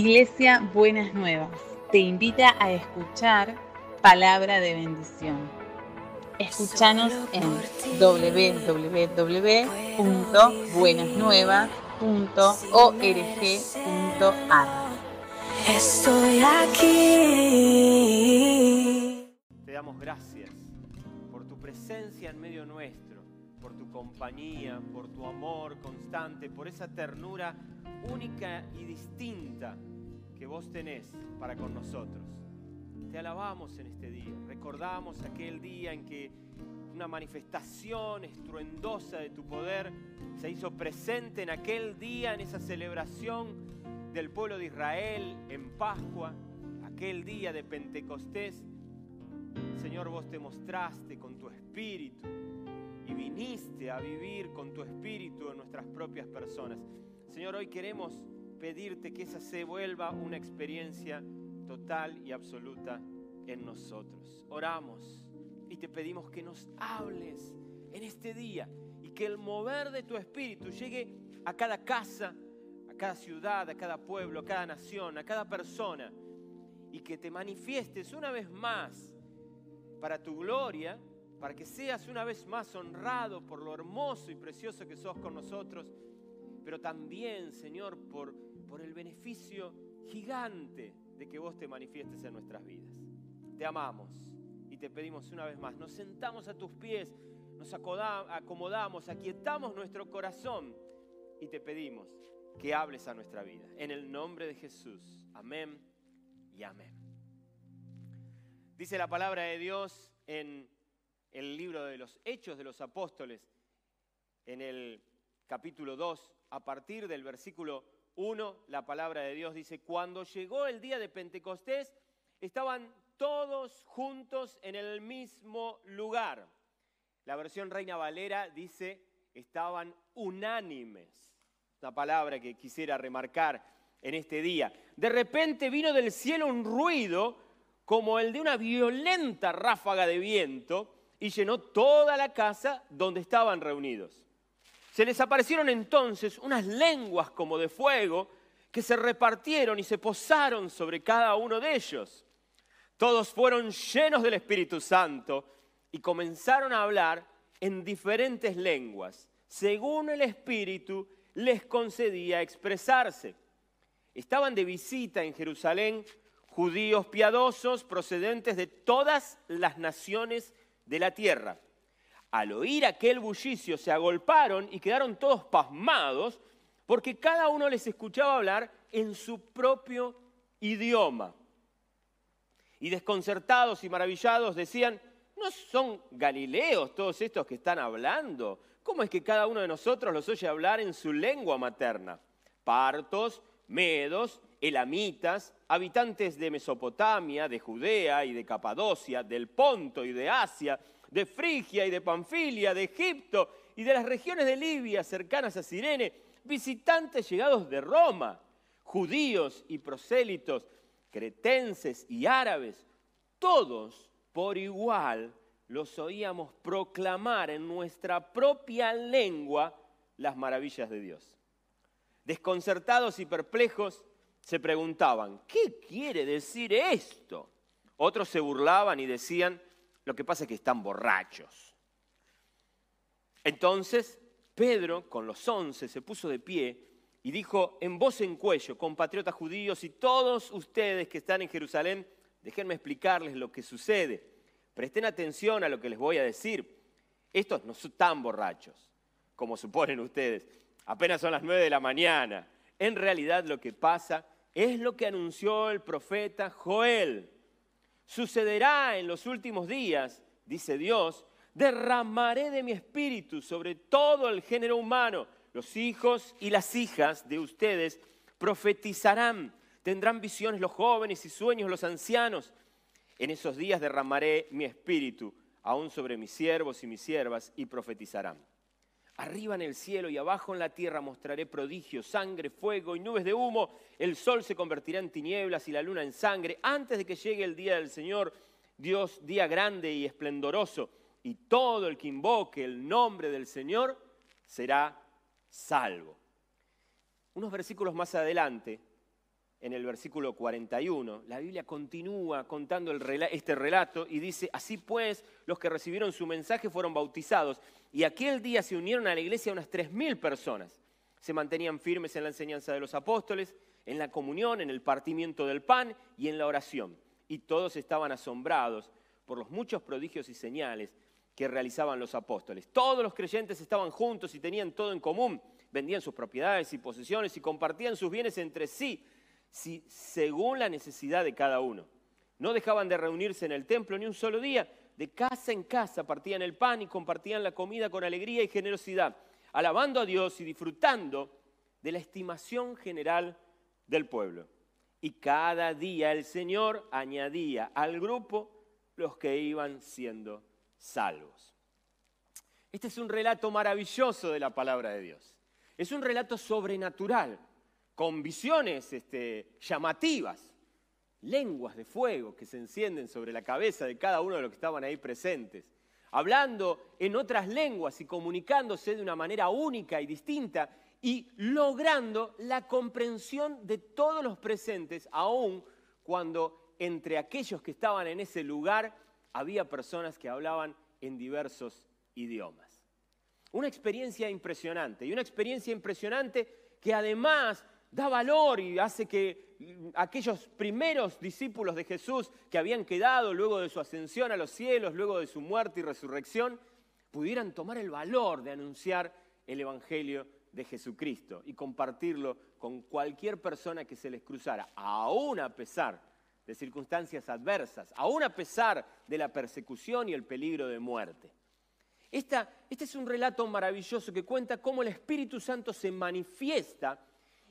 Iglesia Buenas Nuevas te invita a escuchar palabra de bendición. Escúchanos en www.buenasnuevas.org.ar. Estoy aquí. Te damos gracias por tu presencia en medio nuestro, compañía, por tu amor constante, por esa ternura única y distinta que vos tenés para con nosotros. Te alabamos en este día, recordamos aquel día en que una manifestación estruendosa de tu poder se hizo presente en aquel día, en esa celebración del pueblo de Israel en Pascua, aquel día de Pentecostés. Señor, vos te mostraste con tu espíritu viniste a vivir con tu espíritu en nuestras propias personas. Señor, hoy queremos pedirte que esa se vuelva una experiencia total y absoluta en nosotros. Oramos y te pedimos que nos hables en este día y que el mover de tu espíritu llegue a cada casa, a cada ciudad, a cada pueblo, a cada nación, a cada persona y que te manifiestes una vez más para tu gloria, para que seas una vez más honrado por lo hermoso y precioso que sos con nosotros, pero también, Señor, por por el beneficio gigante de que vos te manifiestes en nuestras vidas. Te amamos y te pedimos una vez más, nos sentamos a tus pies, nos acomodamos, aquietamos nuestro corazón y te pedimos que hables a nuestra vida. En el nombre de Jesús. Amén y amén. Dice la palabra de Dios en el libro de los Hechos de los Apóstoles, en el capítulo 2, a partir del versículo 1, la palabra de Dios dice, cuando llegó el día de Pentecostés, estaban todos juntos en el mismo lugar. La versión Reina Valera dice, estaban unánimes. Una palabra que quisiera remarcar en este día. De repente vino del cielo un ruido como el de una violenta ráfaga de viento y llenó toda la casa donde estaban reunidos. Se les aparecieron entonces unas lenguas como de fuego que se repartieron y se posaron sobre cada uno de ellos. Todos fueron llenos del Espíritu Santo y comenzaron a hablar en diferentes lenguas, según el Espíritu les concedía expresarse. Estaban de visita en Jerusalén judíos piadosos procedentes de todas las naciones de la tierra al oír aquel bullicio se agolparon y quedaron todos pasmados porque cada uno les escuchaba hablar en su propio idioma. Y desconcertados y maravillados decían, ¿no son galileos todos estos que están hablando? ¿Cómo es que cada uno de nosotros los oye hablar en su lengua materna? Partos, medos, elamitas, habitantes de Mesopotamia, de Judea y de Capadocia, del Ponto y de Asia, de Frigia y de Panfilia, de Egipto y de las regiones de Libia cercanas a Sirene, visitantes llegados de Roma, judíos y prosélitos, cretenses y árabes, todos por igual los oíamos proclamar en nuestra propia lengua las maravillas de Dios. Desconcertados y perplejos, se preguntaban, ¿qué quiere decir esto? Otros se burlaban y decían, lo que pasa es que están borrachos. Entonces Pedro, con los once, se puso de pie y dijo en voz en cuello, compatriotas judíos y todos ustedes que están en Jerusalén, déjenme explicarles lo que sucede. Presten atención a lo que les voy a decir. Estos no son tan borrachos como suponen ustedes. Apenas son las nueve de la mañana. En realidad lo que pasa es lo que anunció el profeta Joel. Sucederá en los últimos días, dice Dios, derramaré de mi espíritu sobre todo el género humano. Los hijos y las hijas de ustedes profetizarán, tendrán visiones los jóvenes y sueños los ancianos. En esos días derramaré mi espíritu aún sobre mis siervos y mis siervas y profetizarán. Arriba en el cielo y abajo en la tierra mostraré prodigios, sangre, fuego y nubes de humo. El sol se convertirá en tinieblas y la luna en sangre antes de que llegue el día del Señor, Dios, día grande y esplendoroso. Y todo el que invoque el nombre del Señor será salvo. Unos versículos más adelante, en el versículo 41, la Biblia continúa contando este relato y dice, así pues, los que recibieron su mensaje fueron bautizados y aquel día se unieron a la iglesia unas 3.000 personas. Se mantenían firmes en la enseñanza de los apóstoles, en la comunión, en el partimiento del pan y en la oración. Y todos estaban asombrados por los muchos prodigios y señales que realizaban los apóstoles. Todos los creyentes estaban juntos y tenían todo en común. Vendían sus propiedades y posesiones y compartían sus bienes entre sí, si- según la necesidad de cada uno. No dejaban de reunirse en el templo ni un solo día. De casa en casa partían el pan y compartían la comida con alegría y generosidad, alabando a Dios y disfrutando de la estimación general del pueblo. Y cada día el Señor añadía al grupo los que iban siendo salvos. Este es un relato maravilloso de la palabra de Dios. Es un relato sobrenatural, con visiones este, llamativas, lenguas de fuego que se encienden sobre la cabeza de cada uno de los que estaban ahí presentes, hablando en otras lenguas y comunicándose de una manera única y distinta y logrando la comprensión de todos los presentes, aun cuando entre aquellos que estaban en ese lugar había personas que hablaban en diversos idiomas. Una experiencia impresionante y una experiencia impresionante que además da valor y hace que mm, aquellos primeros discípulos de Jesús que habían quedado luego de su ascensión a los cielos, luego de su muerte y resurrección, pudieran tomar el valor de anunciar el Evangelio de Jesucristo y compartirlo con cualquier persona que se les cruzara, aún a pesar de circunstancias adversas, aún a pesar de la persecución y el peligro de muerte. Esta- este es un relato maravilloso que cuenta cómo el Espíritu Santo se manifiesta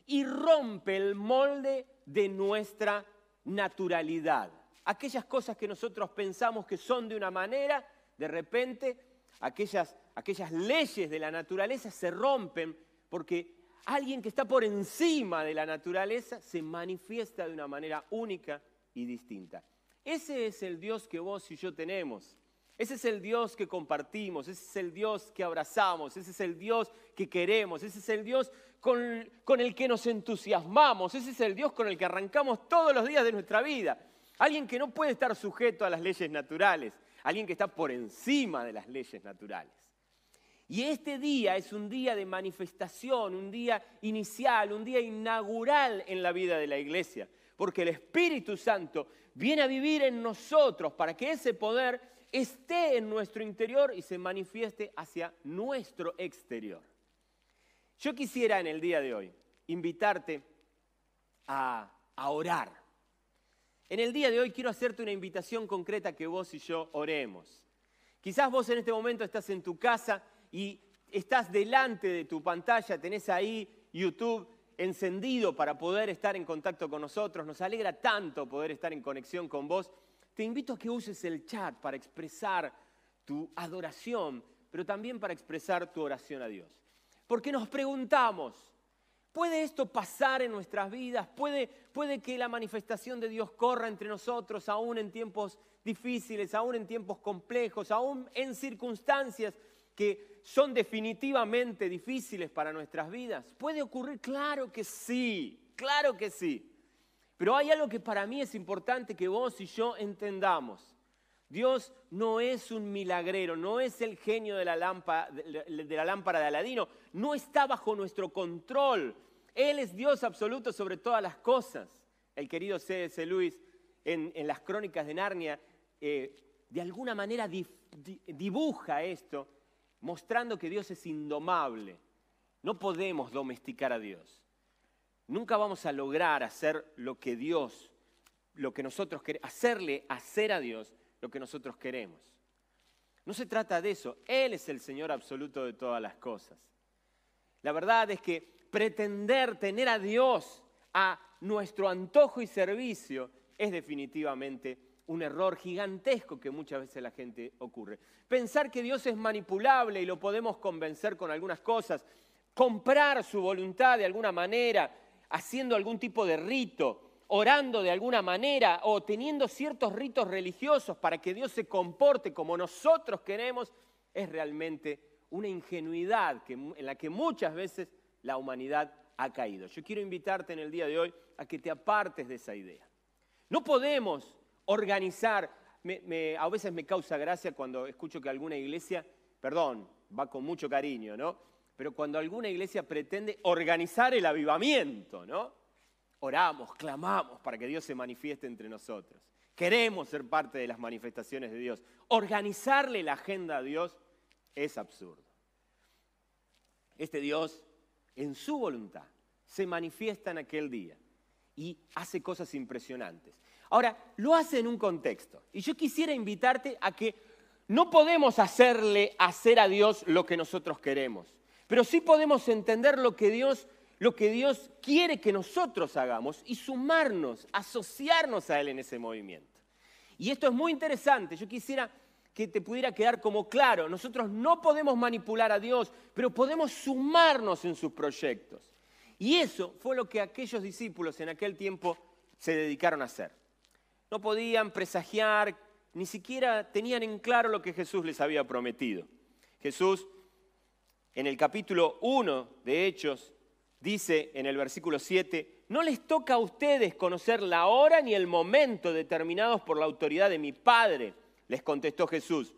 y rompe el molde de nuestra naturalidad. Aquellas cosas que nosotros pensamos que son de una manera, de repente aquellas, aquellas leyes de la naturaleza se rompen porque alguien que está por encima de la naturaleza se manifiesta de una manera única y distinta. Ese es el Dios que vos y yo tenemos. Ese es el Dios que compartimos, ese es el Dios que abrazamos, ese es el Dios que queremos, ese es el Dios con, el que nos entusiasmamos, ese es el Dios con el que arrancamos todos los días de nuestra vida. Alguien que no puede estar sujeto a las leyes naturales, alguien que está por encima de las leyes naturales. Y este día es un día de manifestación, un día inicial, un día inaugural en la vida de la iglesia, porque el Espíritu Santo viene a vivir en nosotros para que ese poder esté en nuestro interior y se manifieste hacia nuestro exterior. Yo quisiera en el día de hoy invitarte a, a orar. En el día de hoy quiero hacerte una invitación concreta que vos y yo oremos. Quizás vos en este momento estás en tu casa y estás delante de tu pantalla, tenés ahí YouTube encendido para poder estar en contacto con nosotros. Nos alegra tanto poder estar en conexión con vos. Te invito a que uses el chat para expresar tu adoración, pero también para expresar tu oración a Dios. Porque nos preguntamos, ¿puede esto pasar en nuestras vidas? ¿Puede, ¿Puede que la manifestación de Dios corra entre nosotros aún en tiempos difíciles, aún en tiempos complejos, aún en circunstancias que son definitivamente difíciles para nuestras vidas? ¿Puede ocurrir? Claro que sí, claro que sí. Pero hay algo que para mí es importante que vos y yo entendamos. Dios no es un milagrero, no es el genio de la, lámpara, de Aladino, no está bajo nuestro control. Él es Dios absoluto sobre todas las cosas. El querido C.S. Lewis en, en, las crónicas de Narnia eh, de alguna manera di, di, dibuja esto, mostrando que Dios es indomable. No podemos domesticar a Dios. Nunca vamos a lograr hacer lo que Dios, lo que nosotros queremos, hacerle hacer a Dios lo que nosotros queremos. No se trata de eso. Él es el Señor absoluto de todas las cosas. La verdad es que pretender tener a Dios a nuestro antojo y servicio es definitivamente un error gigantesco que muchas veces la gente ocurre. Pensar que Dios es manipulable y lo podemos convencer con algunas cosas, comprar su voluntad de alguna manera, haciendo algún tipo de rito, orando de alguna manera o teniendo ciertos ritos religiosos para que Dios se comporte como nosotros queremos, es realmente una ingenuidad en la que muchas veces la humanidad ha caído. Yo quiero invitarte en el día de hoy a que te apartes de esa idea. No podemos organizar, a veces me causa gracia cuando escucho que alguna iglesia, perdón, va con mucho cariño, ¿no? Pero cuando alguna iglesia pretende organizar el avivamiento, ¿no? Oramos, clamamos para que Dios se manifieste entre nosotros. Queremos ser parte de las manifestaciones de Dios. Organizarle la agenda a Dios es absurdo. Este Dios, en su voluntad, se manifiesta en aquel día y hace cosas impresionantes. Ahora, lo hace en un contexto. Y yo quisiera invitarte a que no podemos hacerle hacer a Dios lo que nosotros queremos, pero sí podemos entender lo que Dios, lo que Dios quiere que nosotros hagamos y sumarnos, asociarnos a Él en ese movimiento. Y esto es muy interesante. Yo quisiera que te pudiera quedar como claro. Nosotros no podemos manipular a Dios, pero podemos sumarnos en sus proyectos. Y eso fue lo que aquellos discípulos en aquel tiempo se dedicaron a hacer. No podían presagiar, ni siquiera tenían en claro lo que Jesús les había prometido. Jesús, en el capítulo 1 de Hechos, dice en el versículo 7, no les toca a ustedes conocer la hora ni el momento determinados por la autoridad de mi Padre, les contestó Jesús.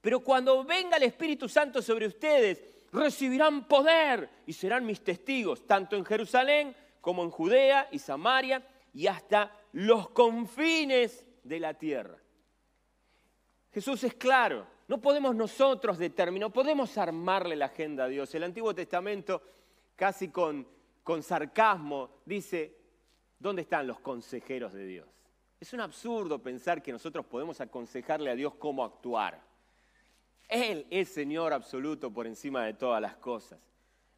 Pero cuando venga el Espíritu Santo sobre ustedes, recibirán poder y serán mis testigos, tanto en Jerusalén como en Judea y Samaria y hasta los confines de la tierra. Jesús es claro, no podemos nosotros determinar, podemos armarle la agenda a Dios. El Antiguo Testamento, casi con, con sarcasmo, dice, ¿dónde están los consejeros de Dios? Es un absurdo pensar que nosotros podemos aconsejarle a Dios cómo actuar. Él es Señor absoluto por encima de todas las cosas.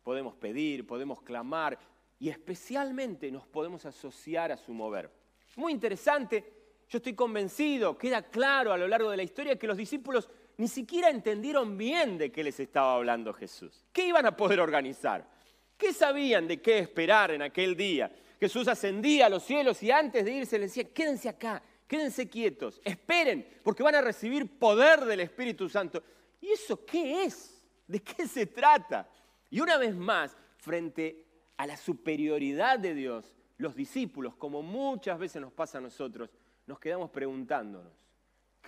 Podemos pedir, podemos clamar y especialmente nos podemos asociar a su mover. Muy interesante yo estoy convencido, queda claro a lo largo de la historia que los discípulos ni siquiera entendieron bien de qué les estaba hablando Jesús. ¿Qué iban a poder organizar? ¿Qué sabían de qué esperar en aquel día? Jesús ascendía a los cielos y antes de irse les decía, quédense acá, quédense quietos, esperen, porque van a recibir poder del Espíritu Santo. ¿Y eso qué es? ¿De qué se trata? Y una vez más, frente a la superioridad de Dios, los discípulos, como muchas veces nos pasa a nosotros, nos quedamos preguntándonos,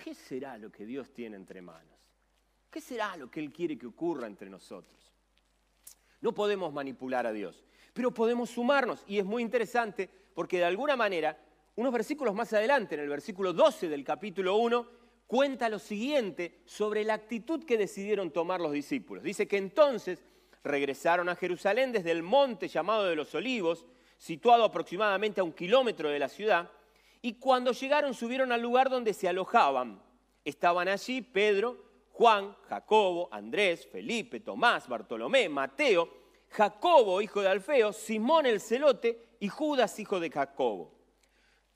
¿qué será lo que Dios tiene entre manos? ¿Qué será lo que Él quiere que ocurra entre nosotros? No podemos manipular a Dios, pero podemos sumarnos. Y es muy interesante porque de alguna manera, unos versículos más adelante, en el versículo 12 del capítulo 1, cuenta lo siguiente sobre la actitud que decidieron tomar los discípulos. Dice que entonces regresaron a Jerusalén desde el monte llamado de los olivos, situado aproximadamente a un kilómetro de la ciudad, y cuando llegaron subieron al lugar donde se alojaban. Estaban allí Pedro, Juan, Jacobo, Andrés, Felipe, Tomás, Bartolomé, Mateo, Jacobo, hijo de Alfeo, Simón el celote y Judas, hijo de Jacobo.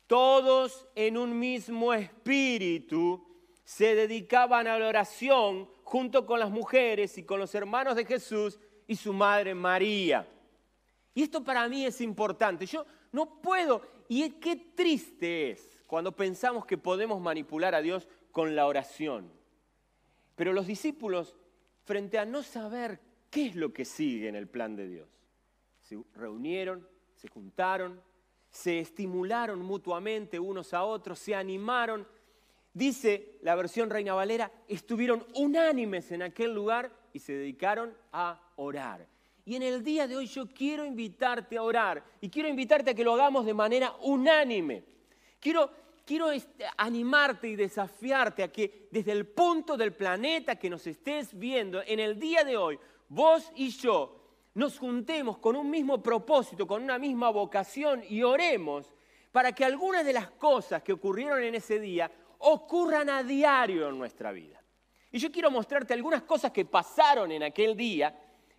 Todos en un mismo espíritu se dedicaban a la oración junto con las mujeres y con los hermanos de Jesús y su madre María. Y esto para mí es importante. Yo no puedo y qué triste es cuando pensamos que podemos manipular a Dios con la oración. Pero los discípulos, frente a no saber qué es lo que sigue en el plan de Dios, se reunieron, se juntaron, se estimularon mutuamente unos a otros, se animaron. Dice la versión Reina Valera, estuvieron unánimes en aquel lugar y se dedicaron a orar. Y en el día de hoy yo quiero invitarte a orar y quiero invitarte a que lo hagamos de manera unánime. Quiero, quiero este, animarte y desafiarte a que desde el punto del planeta que nos estés viendo, en el día de hoy, vos y yo nos juntemos con un mismo propósito, con una misma vocación y oremos para que algunas de las cosas que ocurrieron en ese día ocurran a diario en nuestra vida. Y yo quiero mostrarte algunas cosas que pasaron en aquel día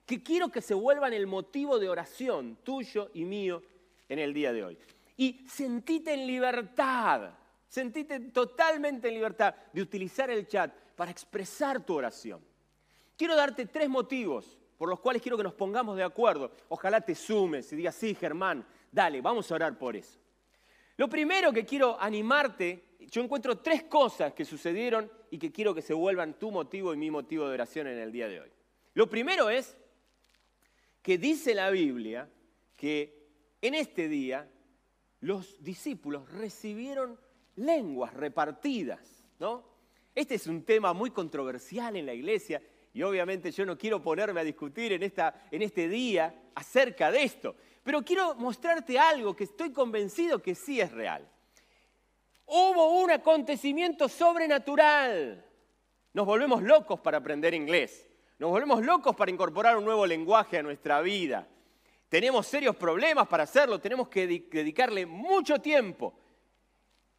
que quiero que se vuelvan el motivo de oración tuyo y mío en el día de hoy. Y sentite en libertad, sentite totalmente en libertad de utilizar el chat para expresar tu oración. Quiero darte tres motivos por los cuales quiero que nos pongamos de acuerdo. Ojalá te sumes y digas, sí, Germán, dale, vamos a orar por eso. Lo primero que quiero animarte, yo encuentro tres cosas que sucedieron y que quiero que se vuelvan tu motivo y mi motivo de oración en el día de hoy. Lo primero es que dice la Biblia que en este día los discípulos recibieron lenguas repartidas, ¿no? Este es un tema muy controversial en la iglesia y obviamente yo no quiero ponerme a discutir en, esta, en este día acerca de esto, pero quiero mostrarte algo que estoy convencido que sí es real. Hubo un acontecimiento sobrenatural. Nos volvemos locos para aprender inglés. Nos volvemos locos para incorporar un nuevo lenguaje a nuestra vida. Tenemos serios problemas para hacerlo, tenemos que dedicarle mucho tiempo.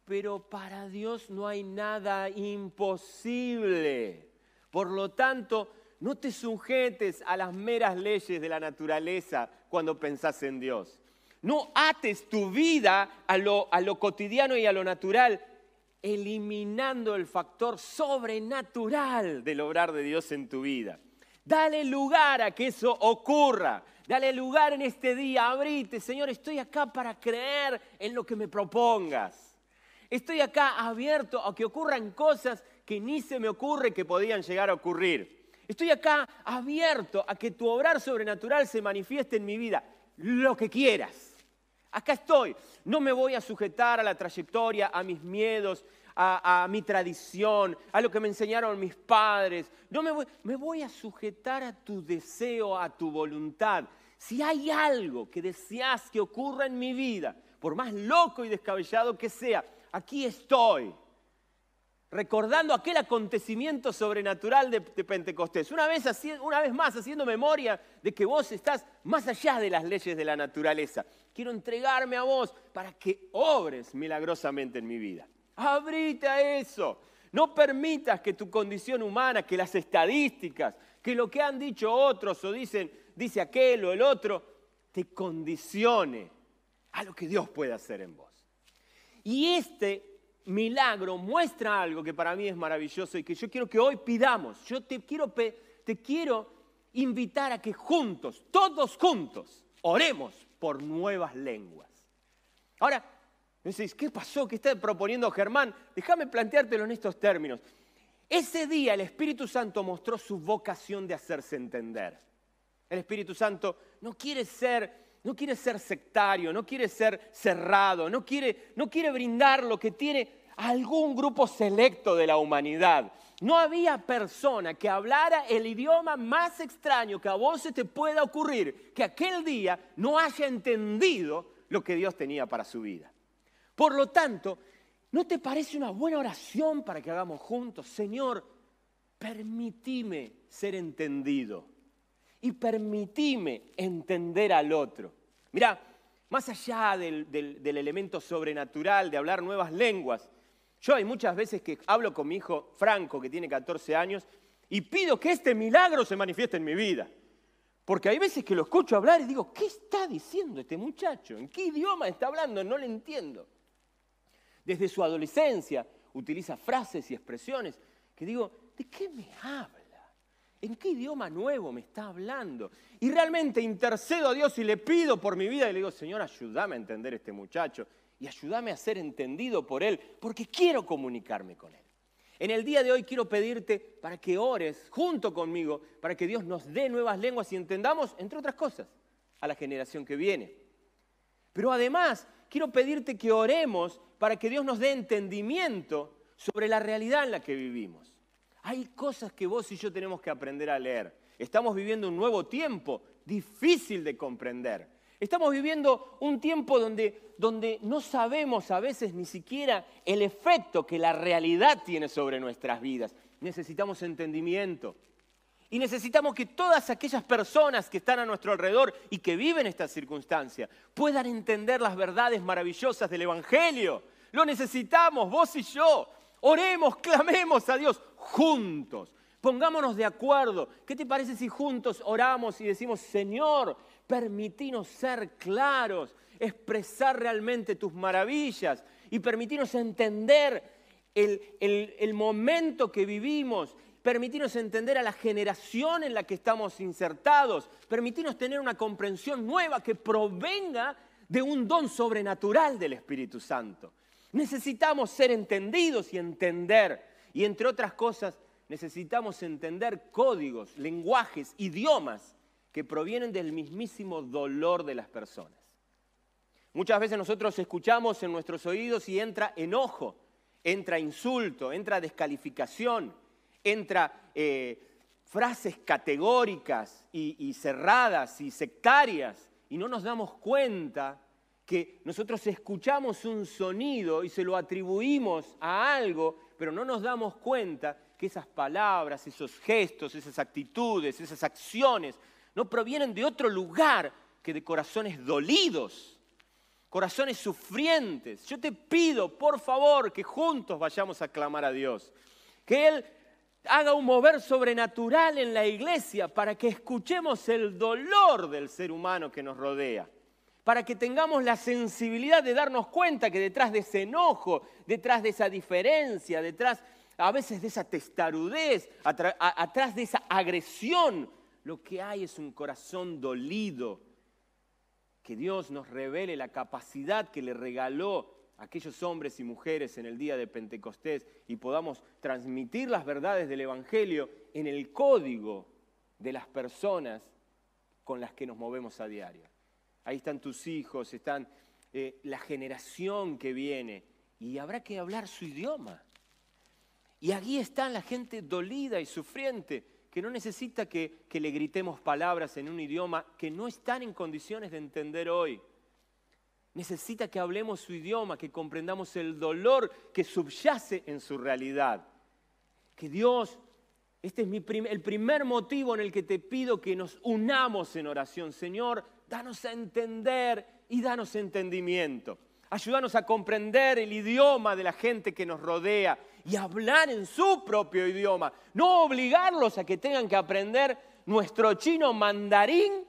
Pero para Dios no hay nada imposible. Por lo tanto, no te sujetes a las meras leyes de la naturaleza cuando pensás en Dios. No ates tu vida a lo, a lo cotidiano y a lo natural, eliminando el factor sobrenatural del obrar de Dios en tu vida. Dale lugar a que eso ocurra. Dale lugar en este día. Abrite, Señor, estoy acá para creer en lo que me propongas. Estoy acá abierto a que ocurran cosas que ni se me ocurre que podían llegar a ocurrir. Estoy acá abierto a que tu obrar sobrenatural se manifieste en mi vida. Lo que quieras. Acá estoy. No me voy a sujetar a la trayectoria, a mis miedos, a, mi tradición, a lo que me enseñaron mis padres. No me voy, a sujetar a tu deseo, a tu voluntad. Si hay algo que deseas que ocurra en mi vida, por más loco y descabellado que sea, aquí estoy. Recordando aquel acontecimiento sobrenatural de, Pentecostés. Una vez, una vez más haciendo memoria de que vos estás más allá de las leyes de la naturaleza. Quiero entregarme a vos para que obres milagrosamente en mi vida. Abrite a eso. No permitas que tu condición humana, que las estadísticas, que lo que han dicho otros o dicen, dice aquel o el otro, te condicione a lo que Dios puede hacer en vos. Y este milagro muestra algo que para mí es maravilloso y que yo quiero que hoy pidamos. Yo te quiero, te quiero invitar a que juntos, todos juntos, oremos por nuevas lenguas. Ahora, ¿qué pasó? ¿Qué está proponiendo Germán? Déjame planteártelo en estos términos. Ese día el Espíritu Santo mostró su vocación de hacerse entender. El Espíritu Santo no quiere ser, no quiere ser sectario, no quiere ser cerrado, no quiere, no quiere brindar lo que tiene algún grupo selecto de la humanidad. No había persona que hablara el idioma más extraño que a vos se te pueda ocurrir, que aquel día no haya entendido lo que Dios tenía para su vida. Por lo tanto, ¿no te parece una buena oración para que hagamos juntos? Señor, permitime ser entendido y permitime entender al otro. Mira, más allá del, del, elemento sobrenatural de hablar nuevas lenguas, yo hay muchas veces que hablo con mi hijo Franco, que tiene 14 años, y pido que este milagro se manifieste en mi vida. Porque hay veces que lo escucho hablar y digo, ¿qué está diciendo este muchacho? ¿En qué idioma está hablando? No le entiendo desde su adolescencia, utiliza frases y expresiones que digo, ¿de qué me habla? ¿En qué idioma nuevo me está hablando? Y realmente intercedo a Dios y le pido por mi vida y le digo, Señor, ayúdame a entender este muchacho y ayúdame a ser entendido por él, porque quiero comunicarme con él. En el día de hoy quiero pedirte para que ores junto conmigo, para que Dios nos dé nuevas lenguas y entendamos, entre otras cosas, a la generación que viene. Pero además quiero pedirte que oremos para que Dios nos dé entendimiento sobre la realidad en la que vivimos. Hay cosas que vos y yo tenemos que aprender a leer. Estamos viviendo un nuevo tiempo difícil de comprender. Estamos viviendo un tiempo donde, donde no sabemos a veces ni siquiera el efecto que la realidad tiene sobre nuestras vidas. Necesitamos entendimiento. Y necesitamos que todas aquellas personas que están a nuestro alrededor y que viven esta circunstancia puedan entender las verdades maravillosas del Evangelio. Lo necesitamos, vos y yo. Oremos, clamemos a Dios juntos. Pongámonos de acuerdo. ¿Qué te parece si juntos oramos y decimos, Señor, permitinos ser claros, expresar realmente tus maravillas y permitirnos entender el, el momento que vivimos permitirnos entender a la generación en la que estamos insertados, permitirnos tener una comprensión nueva que provenga de un don sobrenatural del Espíritu Santo. Necesitamos ser entendidos y entender. Y entre otras cosas, necesitamos entender códigos, lenguajes, idiomas que provienen del mismísimo dolor de las personas. Muchas veces nosotros escuchamos en nuestros oídos y entra enojo, entra insulto, entra descalificación, entra eh, frases categóricas y, y cerradas y sectarias y no nos damos cuenta que nosotros escuchamos un sonido y se lo atribuimos a algo, pero no nos damos cuenta que esas palabras, esos gestos, esas actitudes, esas acciones, no provienen de otro lugar que de corazones dolidos, corazones sufrientes. Yo te pido, por favor, que juntos vayamos a clamar a Dios, que Él haga un mover sobrenatural en la iglesia para que escuchemos el dolor del ser humano que nos rodea para que tengamos la sensibilidad de darnos cuenta que detrás de ese enojo, detrás de esa diferencia, detrás a veces de esa testarudez, atrás de esa agresión, lo que hay es un corazón dolido. Que Dios nos revele la capacidad que le regaló a aquellos hombres y mujeres en el día de Pentecostés y podamos transmitir las verdades del Evangelio en el código de las personas con las que nos movemos a diario ahí están tus hijos, están eh, la generación que viene, y habrá que hablar su idioma. Y allí está la gente dolida y sufriente, que no necesita que, le gritemos palabras en un idioma que no están en condiciones de entender hoy. Necesita que hablemos su idioma, que comprendamos el dolor que subyace en su realidad. Que Dios, este es mi el primer motivo en el que te pido que nos unamos en oración. Señor, danos a entender y danos entendimiento. Ayúdanos a comprender el idioma de la gente que nos rodea y hablar en su propio idioma. No obligarlos a que tengan que aprender nuestro chino mandarín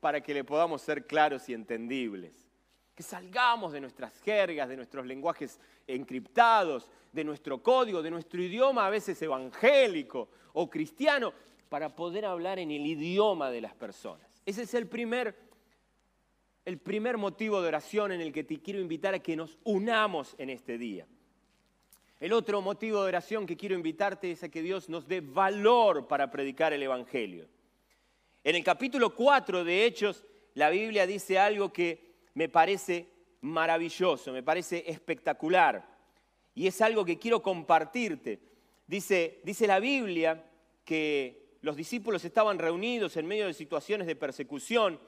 para que le podamos ser claros y entendibles. Que salgamos de nuestras jergas, de nuestros lenguajes encriptados, de nuestro código, de nuestro idioma a veces evangélico o cristiano, para poder hablar en el idioma de las personas. Ese es el primer el primer motivo de oración en el que te quiero invitar a que nos unamos en este día. El otro motivo de oración que quiero invitarte es a que Dios nos dé valor para predicar el Evangelio. En el capítulo 4 de Hechos, la Biblia dice algo que me parece maravilloso, me parece espectacular. Y es algo que quiero compartirte. Dice, dice la Biblia que los discípulos estaban reunidos en medio de situaciones de persecución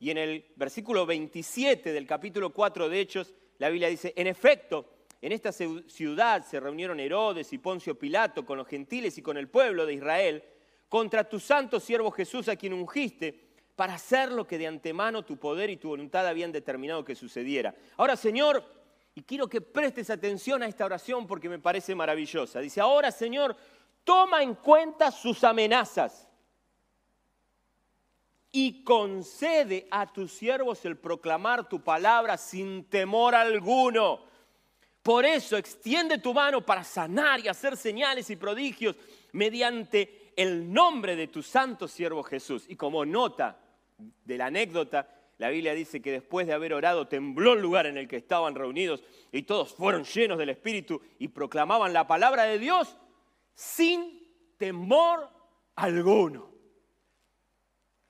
y en el versículo 27 del capítulo 4 de Hechos, la Biblia dice, en efecto, en esta ciudad se reunieron Herodes y Poncio Pilato con los gentiles y con el pueblo de Israel contra tu santo siervo Jesús a quien ungiste para hacer lo que de antemano tu poder y tu voluntad habían determinado que sucediera. Ahora, Señor, y quiero que prestes atención a esta oración porque me parece maravillosa. Dice, ahora, Señor, toma en cuenta sus amenazas y concede a tus siervos el proclamar tu palabra sin temor alguno. Por eso extiende tu mano para sanar y hacer señales y prodigios mediante el nombre de tu santo siervo Jesús. Y como nota de la anécdota, la Biblia dice que después de haber orado tembló el lugar en el que estaban reunidos y todos fueron llenos del Espíritu y proclamaban la palabra de Dios sin temor alguno.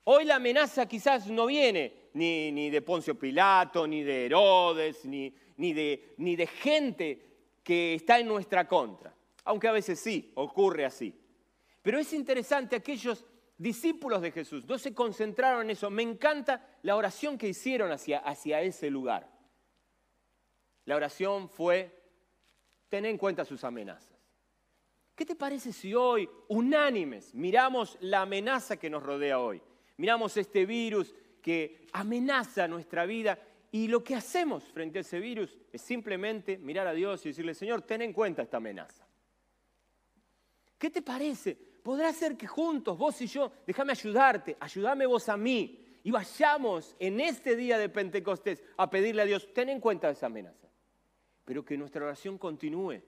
Hoy la amenaza quizás no viene ni, de Poncio Pilato, ni de Herodes, ni, ni, de, ni de gente que está en nuestra contra, aunque a veces sí, ocurre así. Pero es interesante, aquellos discípulos de Jesús no se concentraron en eso. Me encanta la oración que hicieron hacia, hacia ese lugar. La oración fue, tener en cuenta sus amenazas. ¿Qué te parece si hoy, unánimes, miramos la amenaza que nos rodea hoy? miramos este virus que amenaza nuestra vida y lo que hacemos frente a ese virus es simplemente mirar a Dios y decirle, Señor, ten en cuenta esta amenaza. ¿Qué te parece? Podrá ser que juntos, vos y yo, déjame ayudarte, ayúdame vos a mí, y vayamos en este día de Pentecostés a pedirle a Dios, ten en cuenta esa amenaza. Pero que nuestra oración continúe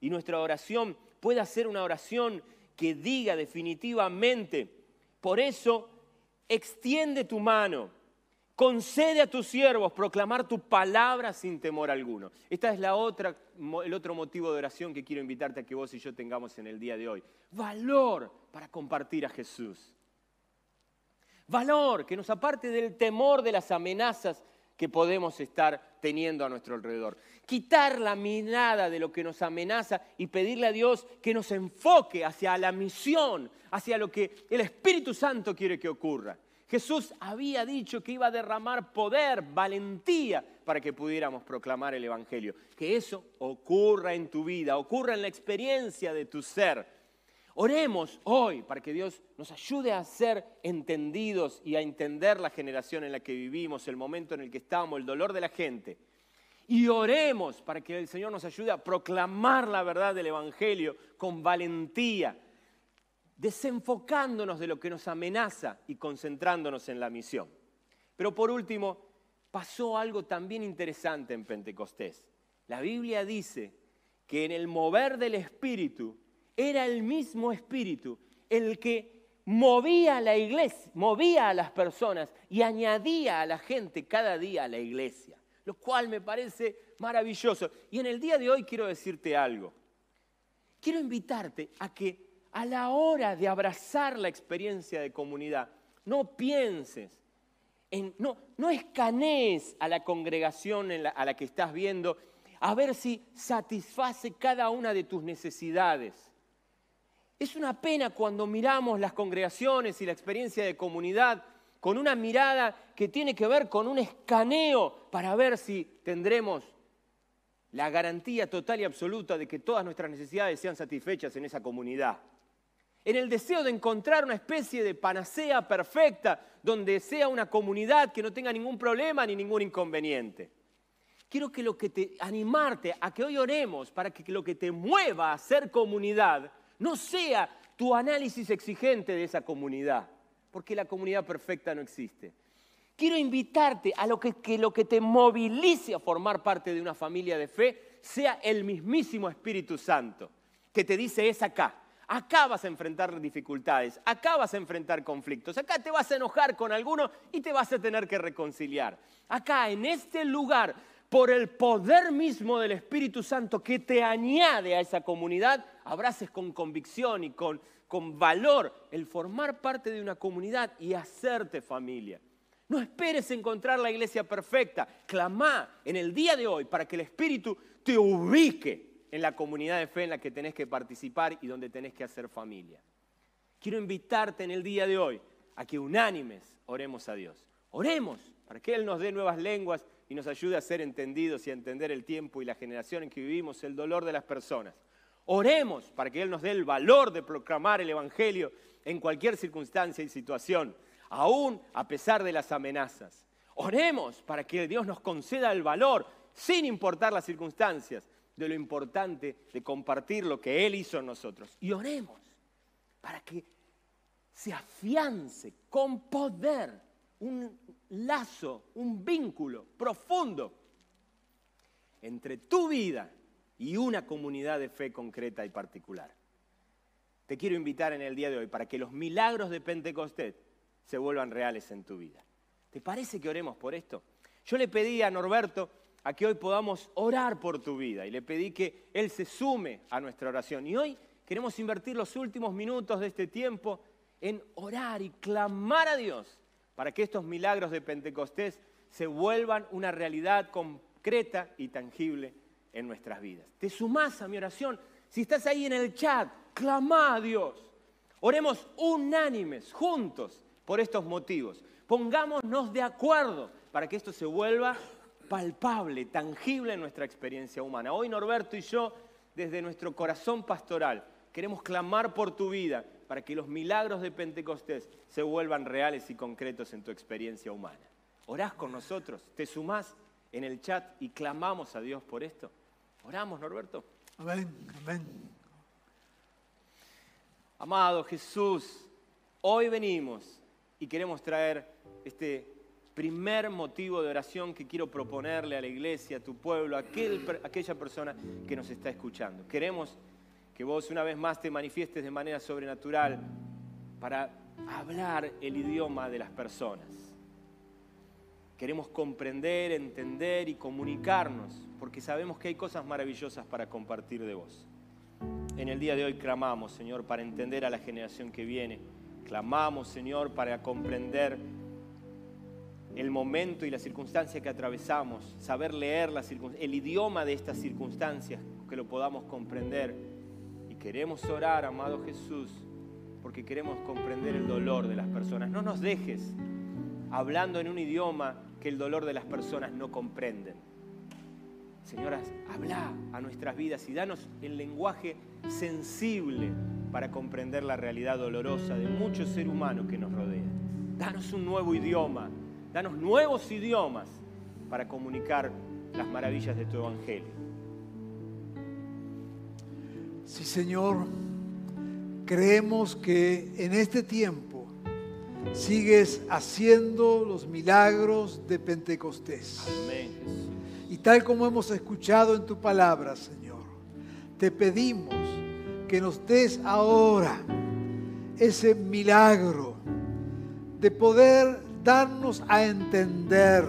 y nuestra oración pueda ser una oración que diga definitivamente, por eso extiende tu mano, concede a tus siervos proclamar tu palabra sin temor alguno. Esta es la otra, el otro motivo de oración que quiero invitarte a que vos y yo tengamos en el día de hoy. Valor para compartir a Jesús. Valor que nos aparte del temor de las amenazas que podemos estar teniendo a nuestro alrededor. Quitar la mirada de lo que nos amenaza y pedirle a Dios que nos enfoque hacia la misión, hacia lo que el Espíritu Santo quiere que ocurra. Jesús había dicho que iba a derramar poder, valentía, para que pudiéramos proclamar el Evangelio. Que eso ocurra en tu vida, ocurra en la experiencia de tu ser. Oremos hoy para que Dios nos ayude a ser entendidos y a entender la generación en la que vivimos, el momento en el que estamos, el dolor de la gente. Y oremos para que el Señor nos ayude a proclamar la verdad del Evangelio con valentía, desenfocándonos de lo que nos amenaza y concentrándonos en la misión. Pero por último, pasó algo también interesante en Pentecostés. La Biblia dice que en el mover del Espíritu era el mismo Espíritu el que movía a la iglesia, movía a las personas y añadía a la gente cada día a la iglesia, lo cual me parece maravilloso. Y en el día de hoy quiero decirte algo. Quiero invitarte a que a la hora de abrazar la experiencia de comunidad, no pienses, en, no, no escanees a la congregación a la que estás viendo a ver si satisface cada una de tus necesidades. Es una pena cuando miramos las congregaciones y la experiencia de comunidad con una mirada que tiene que ver con un escaneo para ver si tendremos la garantía total y absoluta de que todas nuestras necesidades sean satisfechas en esa comunidad en el deseo de encontrar una especie de panacea perfecta donde sea una comunidad que no tenga ningún problema ni ningún inconveniente. Quiero que lo que te animarte a que hoy oremos para que lo que te mueva a ser comunidad no sea tu análisis exigente de esa comunidad, porque la comunidad perfecta no existe. Quiero invitarte a lo que, que lo que te movilice a formar parte de una familia de fe sea el mismísimo Espíritu Santo, que te dice es acá, Acá vas a enfrentar dificultades, acá vas a enfrentar conflictos, acá te vas a enojar con alguno y te vas a tener que reconciliar. Acá, en este lugar, por el poder mismo del Espíritu Santo que te añade a esa comunidad, abraces con convicción y con, con valor el formar parte de una comunidad y hacerte familia. No esperes encontrar la iglesia perfecta. Clama en el día de hoy para que el Espíritu te ubique en la comunidad de fe en la que tenés que participar y donde tenés que hacer familia. Quiero invitarte en el día de hoy a que unánimes oremos a Dios. Oremos para que Él nos dé nuevas lenguas y nos ayude a ser entendidos y a entender el tiempo y la generación en que vivimos, el dolor de las personas. Oremos para que Él nos dé el valor de proclamar el Evangelio en cualquier circunstancia y situación, aún a pesar de las amenazas. Oremos para que Dios nos conceda el valor, sin importar las circunstancias, de lo importante de compartir lo que Él hizo en nosotros. Y oremos para que se afiance con poder un lazo, un vínculo profundo entre tu vida y una comunidad de fe concreta y particular. Te quiero invitar en el día de hoy para que los milagros de Pentecostés se vuelvan reales en tu vida. ¿Te parece que oremos por esto? Yo le pedí a Norberto a que hoy podamos orar por tu vida y le pedí que Él se sume a nuestra oración. Y hoy queremos invertir los últimos minutos de este tiempo en orar y clamar a Dios para que estos milagros de Pentecostés se vuelvan una realidad concreta y tangible en nuestras vidas. Te sumás a mi oración. Si estás ahí en el chat, clama a Dios. Oremos unánimes, juntos, por estos motivos. Pongámonos de acuerdo para que esto se vuelva palpable, tangible en nuestra experiencia humana. Hoy Norberto y yo, desde nuestro corazón pastoral, queremos clamar por tu vida para que los milagros de Pentecostés se vuelvan reales y concretos en tu experiencia humana. ¿Orás con nosotros? ¿Te sumás en el chat y clamamos a Dios por esto? Oramos, Norberto. Amén, amén. Amado Jesús, hoy venimos y queremos traer este primer motivo de oración que quiero proponerle a la iglesia, a tu pueblo, a aquella persona que nos está escuchando. Queremos que vos una vez más te manifiestes de manera sobrenatural para hablar el idioma de las personas. Queremos comprender, entender y comunicarnos, porque sabemos que hay cosas maravillosas para compartir de vos. En el día de hoy clamamos, Señor, para entender a la generación que viene Clamamos, Señor, para comprender el momento y la circunstancia que atravesamos, saber leer la el idioma de estas circunstancias, que lo podamos comprender. Y queremos orar, amado Jesús, porque queremos comprender el dolor de las personas. No nos dejes hablando en un idioma que el dolor de las personas no comprenden. Señoras, habla a nuestras vidas y danos el lenguaje sensible para comprender la realidad dolorosa de muchos seres humanos que nos rodean. Danos un nuevo idioma, danos nuevos idiomas para comunicar las maravillas de tu evangelio. Sí, Señor, creemos que en este tiempo sigues haciendo los milagros de Pentecostés. Amén. Y tal como hemos escuchado en tu palabra, Señor, te pedimos que nos des ahora ese milagro de poder darnos a entender,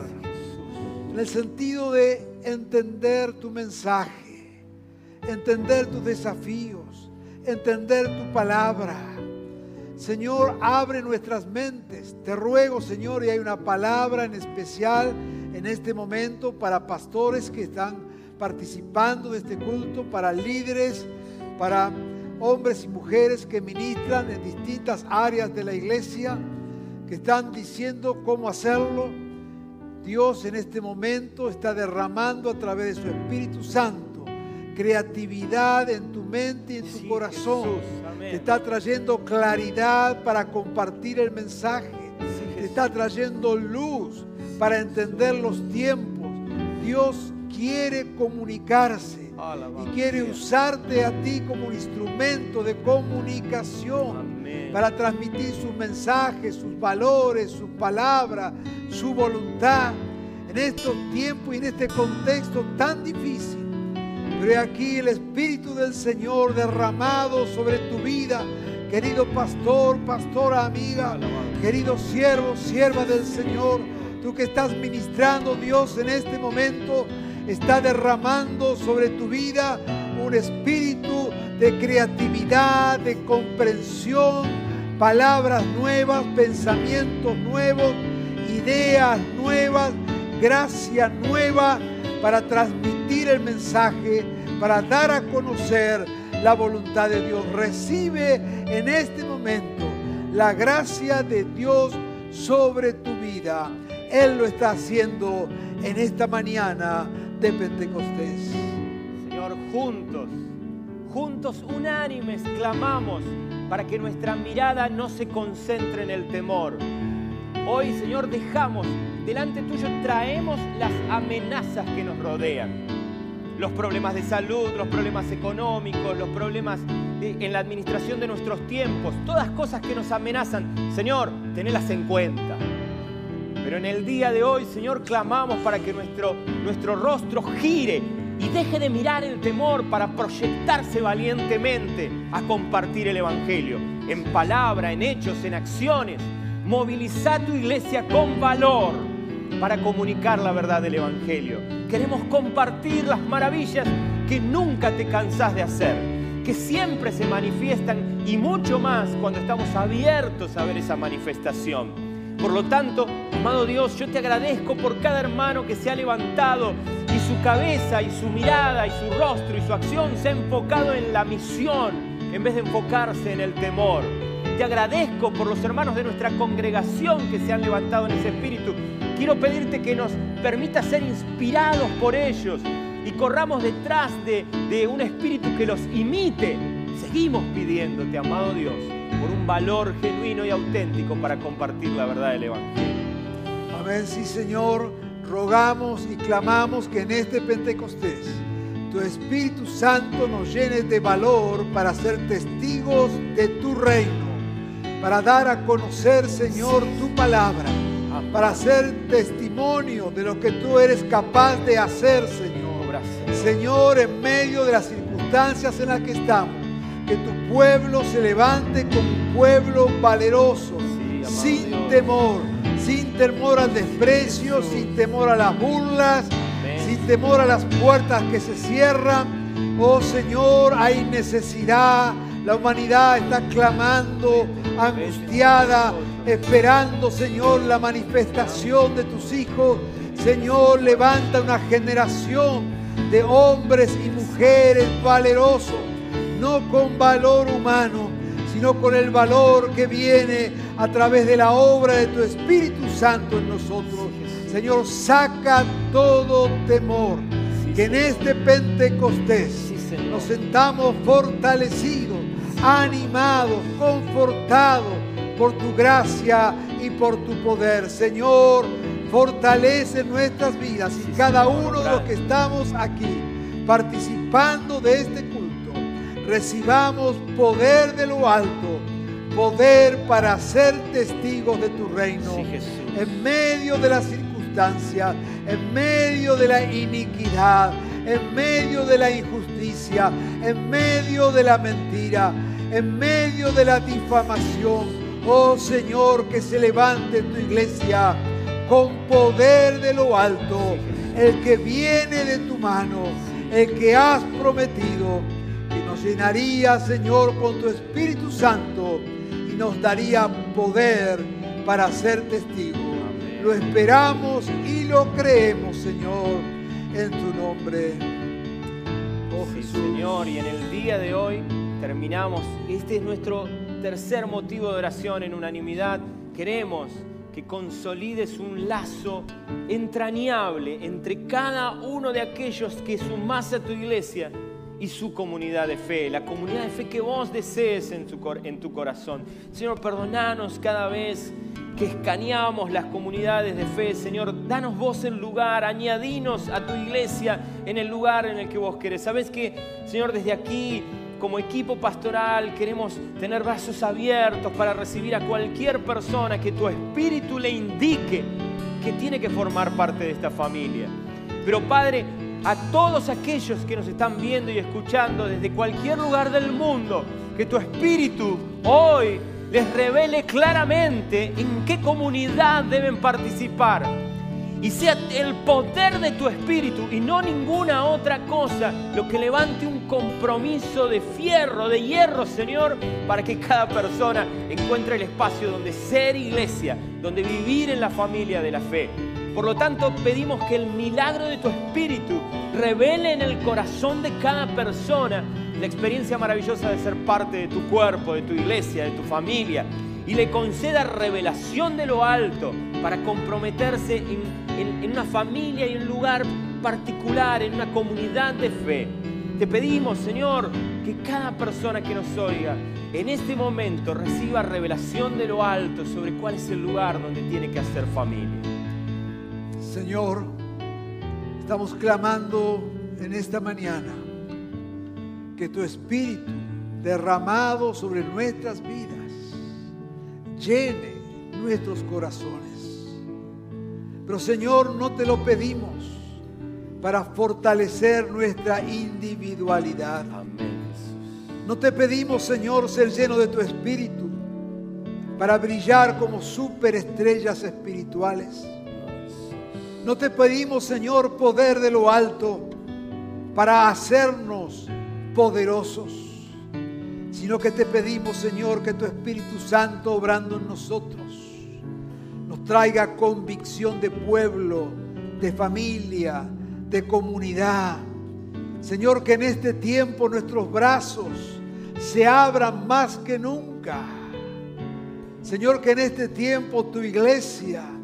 en el sentido de entender tu mensaje, entender tus desafíos, entender tu palabra. Señor, abre nuestras mentes. Te ruego, Señor, y hay una palabra en especial en este momento para pastores que están participando de este culto, para líderes, para hombres y mujeres que ministran en distintas áreas de la iglesia, que están diciendo cómo hacerlo. Dios en este momento está derramando a través de su Espíritu Santo creatividad en tu mente y en tu Sí, corazón. Te está trayendo claridad para compartir el mensaje. Sí, Te está trayendo luz para entender los tiempos. Dios quiere comunicarse y quiere usarte a ti como un instrumento de comunicación. Para transmitir sus mensajes, sus valores, su palabra, su voluntad en estos tiempos y en este contexto tan difícil. Pero he aquí el Espíritu del Señor derramado sobre tu vida, querido pastor, pastora amiga, querido siervo, sierva del Señor. Tú que estás ministrando, Dios, en este momento está derramando sobre tu vida un espíritu de creatividad, de comprensión, palabras nuevas, pensamientos nuevos, ideas nuevas, gracia nueva para transmitir el mensaje, para dar a conocer la voluntad de Dios. Recibe en este momento la gracia de Dios sobre tu vida. Él lo está haciendo en esta mañana de Pentecostés. Juntos, juntos unánimes clamamos para que nuestra mirada no se concentre en el temor. Hoy, Señor, dejamos delante tuyo, traemos las amenazas que nos rodean. Los problemas de salud, los problemas económicos, los problemas en la administración de nuestros tiempos, todas cosas que nos amenazan. Señor, tenelas en cuenta. Pero en el día de hoy, Señor, clamamos para que nuestro, nuestro rostro gire y deje de mirar el temor para proyectarse valientemente a compartir el Evangelio, en palabra, en hechos, en acciones. Moviliza tu iglesia con valor para comunicar la verdad del Evangelio. Queremos compartir las maravillas que nunca te cansás de hacer, que siempre se manifiestan y mucho más cuando estamos abiertos a ver esa manifestación. Por lo tanto, amado Dios, yo te agradezco por cada hermano que se ha levantado y su cabeza y su mirada y su rostro y su acción se ha enfocado en la misión en vez de enfocarse en el temor. Te agradezco por los hermanos de nuestra congregación que se han levantado en ese espíritu. Quiero pedirte que nos permita ser inspirados por ellos y corramos detrás de, de un espíritu que los imite. Seguimos pidiéndote, amado Dios, por un valor genuino y auténtico para compartir la verdad del Evangelio. Amén, sí Señor, rogamos y clamamos que en este Pentecostés tu Espíritu Santo nos llene de valor para ser testigos de tu reino, para dar a conocer, Señor, tu palabra, para ser testimonio de lo que tú eres capaz de hacer, Señor. Señor. En medio de las circunstancias en las que estamos, que tu pueblo se levante como un pueblo valeroso, Sí, sin Dios. temor, sin temor al desprecio, sin temor a las burlas, sin temor a las puertas que se cierran. Oh Señor, hay necesidad. La humanidad está clamando angustiada, esperando, Señor, la manifestación de tus hijos. Señor, levanta una generación de hombres y mujeres valerosos, no con valor humano, sino con el valor que viene a través de la obra de tu Espíritu Santo en nosotros. Señor, saca todo temor, que en este Pentecostés nos sentamos fortalecidos, animados, confortados por tu gracia y por tu poder. Señor, fortalece nuestras vidas y cada uno de los que estamos aquí participando de este recibamos poder de lo alto, poder para ser testigos de tu reino Sí, en medio de las circunstancias, en medio de la iniquidad, en medio de la injusticia, en medio de la mentira, en medio de la difamación. Oh Señor, que se levante tu iglesia con poder de lo alto, el que viene de tu mano, el que has prometido, llenaría, Señor, con tu Espíritu Santo y nos daría poder para ser testigos. Lo esperamos y lo creemos, Señor, en tu nombre. Oh Sí, Jesús. Señor, y en el día de hoy terminamos. Este es nuestro tercer motivo de oración en unanimidad. Queremos que consolides un lazo entrañable entre cada uno de aquellos que sumás a tu iglesia y su comunidad de fe, la comunidad de fe que vos desees en tu, en tu corazón. Señor, perdonanos cada vez que escaneamos las comunidades de fe. Señor, danos vos el lugar, añadinos a tu iglesia en el lugar en el que vos querés. Sabes que, Señor, desde aquí, como equipo pastoral, queremos tener brazos abiertos para recibir a cualquier persona que tu espíritu le indique que tiene que formar parte de esta familia. Pero Padre, a todos aquellos que nos están viendo y escuchando desde cualquier lugar del mundo, que tu espíritu hoy les revele claramente en qué comunidad deben participar. Y sea el poder de tu espíritu y no ninguna otra cosa lo que levante un compromiso de fierro, de hierro, Señor, para que cada persona encuentre el espacio donde ser iglesia, donde vivir en la familia de la fe. Por lo tanto, pedimos que el milagro de tu espíritu revele en el corazón de cada persona la experiencia maravillosa de ser parte de tu cuerpo, de tu iglesia, de tu familia, y le conceda revelación de lo alto para comprometerse en, una familia y en un lugar particular, en una comunidad de fe. Te pedimos, Señor, que cada persona que nos oiga en este momento reciba revelación de lo alto sobre cuál es el lugar donde tiene que hacer familia. Señor, estamos clamando en esta mañana que tu Espíritu derramado sobre nuestras vidas llene nuestros corazones. Pero Señor, no te lo pedimos para fortalecer nuestra individualidad. Amén, Jesús. No te pedimos, Señor, ser lleno de tu Espíritu para brillar como superestrellas espirituales. No te pedimos, Señor, poder de lo alto para hacernos poderosos, sino que te pedimos, Señor, que tu Espíritu Santo obrando en nosotros nos traiga convicción de pueblo, de familia, de comunidad. Señor, que en este tiempo nuestros brazos se abran más que nunca. Señor, que en este tiempo tu iglesia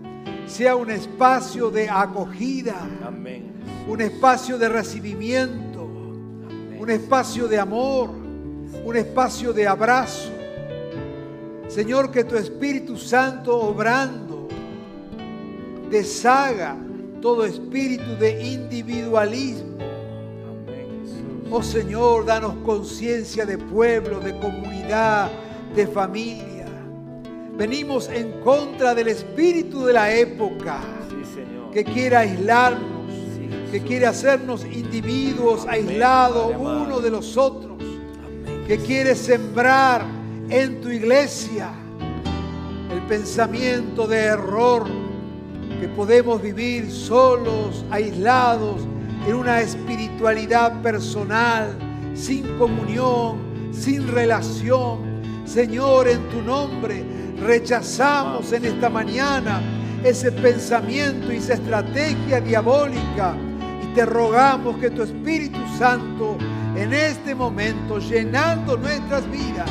sea un espacio de acogida, Amén. un espacio de recibimiento, un espacio de amor, un espacio de abrazo. Señor, que tu Espíritu Santo obrando deshaga todo espíritu de individualismo. Amén. Oh Señor, danos conciencia de pueblo, de comunidad, de familia. Venimos en contra del espíritu de la época Sí, Señor. que quiere aislarnos, Sí, que quiere hacernos individuos Amén, aislados uno de los otros, Amén. que quiere sembrar en tu iglesia el pensamiento de error, que podemos vivir solos, aislados, en una espiritualidad personal, sin comunión, sin relación, Señor, en tu nombre rechazamos en esta mañana ese pensamiento y esa estrategia diabólica y te rogamos que tu Espíritu Santo en este momento, llenando nuestras vidas,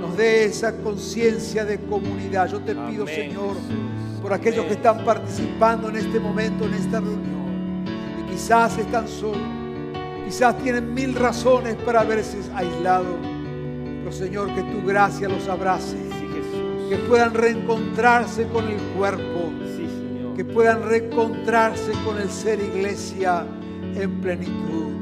nos dé esa conciencia de comunidad. Yo te pido, Amén, Señor, Jesús. por aquellos que están participando en este momento, en esta reunión, y quizás están solos, quizás tienen mil razones para verse aislados, pero Señor, que tu gracia los abrace. Que puedan reencontrarse con el cuerpo, Sí, Señor. que puedan reencontrarse con el ser iglesia en plenitud.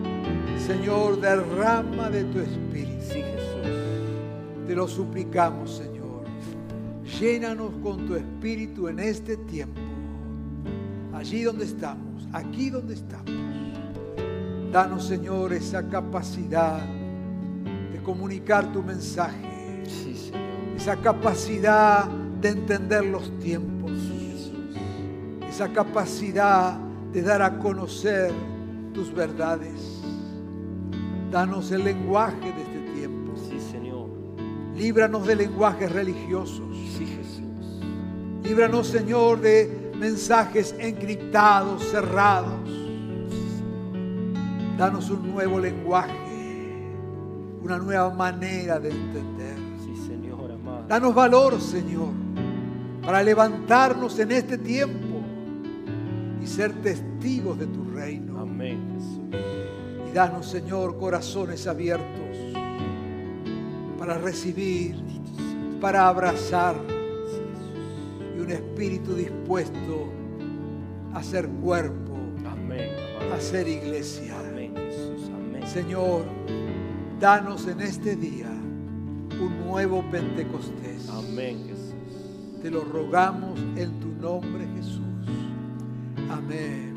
Señor, derrama de tu espíritu. Sí, Jesús. Te lo suplicamos, Señor. Llénanos con tu espíritu en este tiempo. Allí donde estamos, aquí donde estamos. Danos, Señor, esa capacidad de comunicar tu mensaje. Esa capacidad de entender los tiempos. Esa capacidad de dar a conocer tus verdades. Danos el lenguaje de este tiempo. Sí, Señor. Líbranos de lenguajes religiosos. Sí, Jesús. Líbranos, Señor, de mensajes encriptados, cerrados. Danos un nuevo lenguaje, una nueva manera de entender. Danos valor, Señor, para levantarnos en este tiempo y ser testigos de tu reino. Amén, Jesús. Y danos, Señor, corazones abiertos para recibir, para abrazar y un espíritu dispuesto a ser cuerpo, Amén, a ser iglesia. Amén, Jesús. Amén. Señor, danos en este día un nuevo Pentecostés. Amén, Jesús. Te lo rogamos en tu nombre, Jesús. Amén.